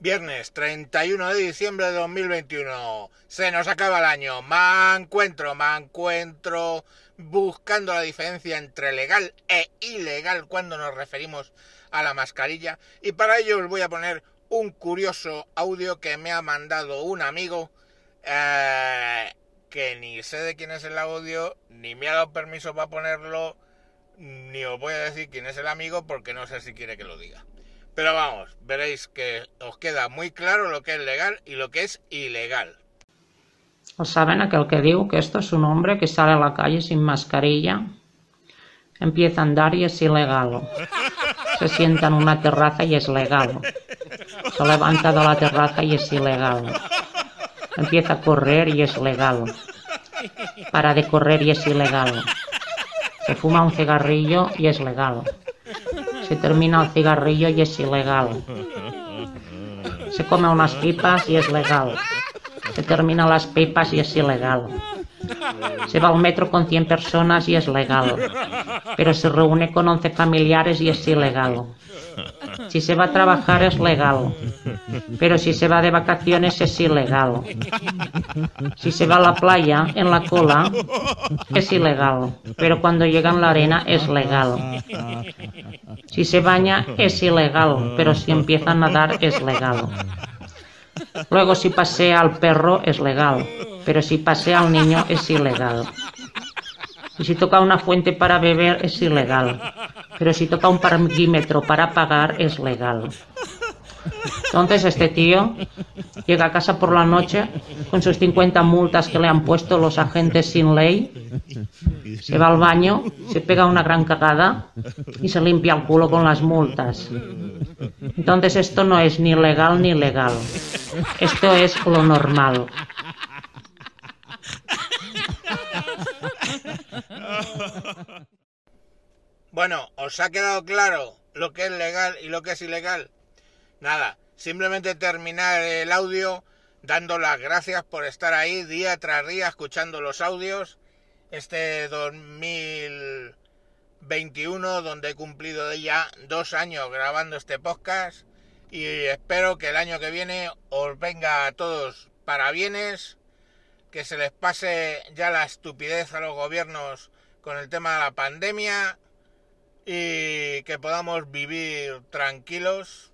Viernes 31 de diciembre de 2021. Se nos acaba el año. Me encuentro, me encuentro buscando la diferencia entre legal e ilegal cuando nos referimos a la mascarilla. Y para ello os voy a poner un curioso audio que me ha mandado un amigo eh, que ni sé de quién es el audio, ni me ha dado permiso para ponerlo, ni os voy a decir quién es el amigo porque no sé si quiere que lo diga. Pero vamos, veréis que os queda muy claro lo que es legal y lo que es ilegal. ¿O saben aquel que digo que esto es un hombre que sale a la calle sin mascarilla? Empieza a andar y es ilegal. Se sienta en una terraza y es legal. Se levanta de la terraza y es ilegal. Empieza a correr y es legal. Para de correr y es ilegal. Se fuma un cigarrillo y es legal. Se termina el cigarrillo y es ilegal. Se come unas pipas y es legal. Se termina las pipas y es ilegal. Se va al metro con 100 personas y es legal. Pero se reúne con 11 familiares y es ilegal. Si se va a trabajar es legal. Pero si se va de vacaciones es ilegal. Si se va a la playa en la cola es ilegal. Pero cuando llega en la arena es legal. Si se baña es ilegal. Pero si empieza a nadar es legal. Luego si pasea al perro es legal. Pero si pasea al niño es ilegal. Y si toca una fuente para beber es ilegal. Pero si toca un parquímetro para pagar es legal. Entonces este tío llega a casa por la noche con sus 50 multas que le han puesto los agentes sin ley, se va al baño, se pega una gran cagada y se limpia el culo con las multas. Entonces esto no es ni legal ni legal. Esto es lo normal. Bueno, ¿os ha quedado claro lo que es legal y lo que es ilegal? Nada, simplemente terminar el audio dando las gracias por estar ahí día tras día escuchando los audios. Este 2021, donde he cumplido ya dos años grabando este podcast. Y espero que el año que viene os venga a todos para bienes, que se les pase ya la estupidez a los gobiernos con el tema de la pandemia y que podamos vivir tranquilos,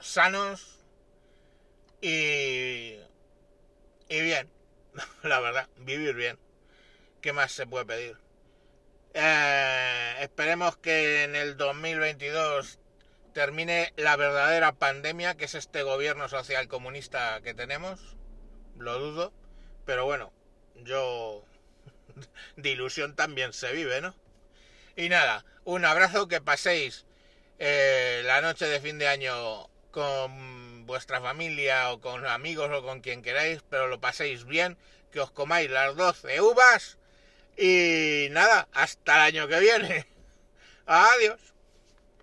sanos y, y bien. La verdad, vivir bien. ¿Qué más se puede pedir? Eh, esperemos que en el 2022 termine la verdadera pandemia, que es este gobierno social comunista que tenemos. Lo dudo, pero bueno, yo de ilusión también se vive, ¿no? Y nada, un abrazo, que paséis eh, la noche de fin de año con vuestra familia o con amigos o con quien queráis, pero lo paséis bien, que os comáis las 12 uvas y nada, hasta el año que viene. Adiós.